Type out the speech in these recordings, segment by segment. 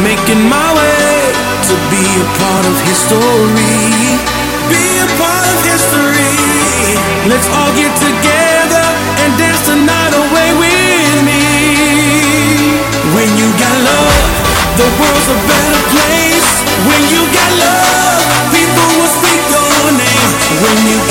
Making my way to be a part of history. Be a part of history. Let's all get together and dance the night away with me. When you got love, the world's a better place. When you got love, people will speak your name. When you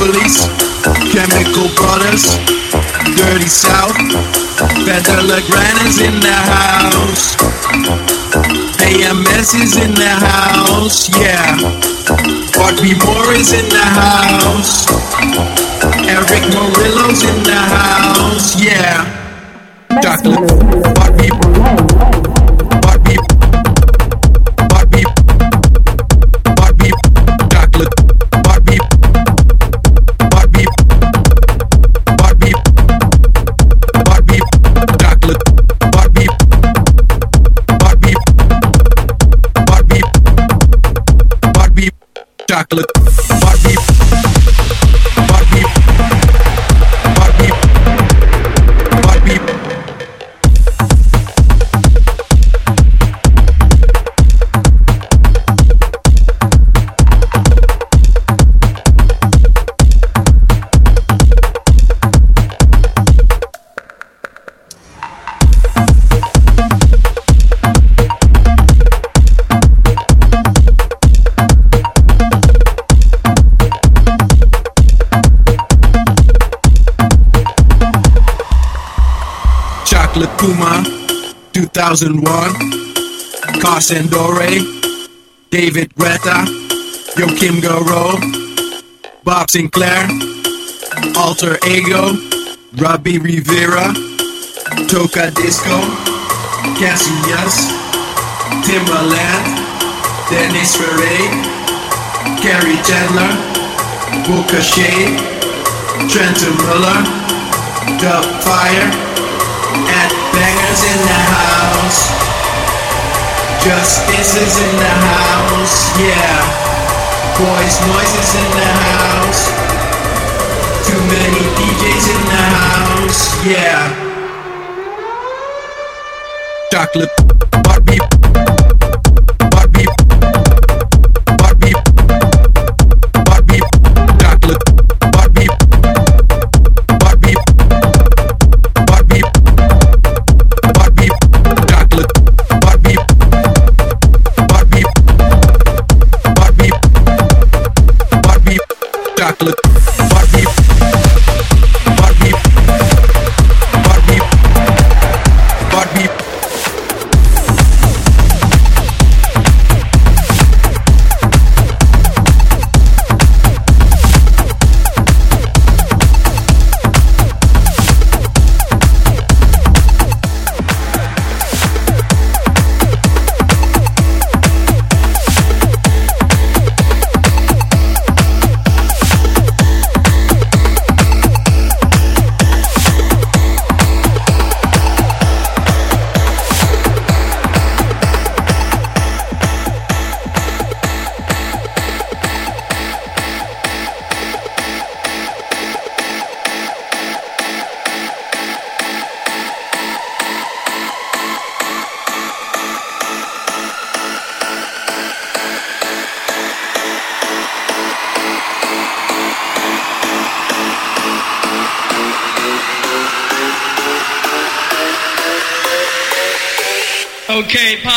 Bullies, Chemical Brothers, Dirty South, Better is in the house. AMS is in the house, yeah. Bobby Moore is in the house. Erick Morillo's in the house, yeah. Chocolate. Chocolate. Puma, 2001. Carson Dore, David Guetta, Joachim Garraud, Bob Sinclar, Alter Ego, Robbie Rivera, Tocadisco, Cassius, Timbaland, Dennis Ferrer, Kerri Chandler, Booker Trenton Miller, Dub Fire, and bangers in the house. Justice is in the house, yeah. Boys Noize's in the house. Too many DJs in the house, yeah. Chocolate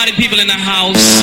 Party people in the house.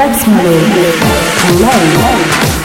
Let's move. Play.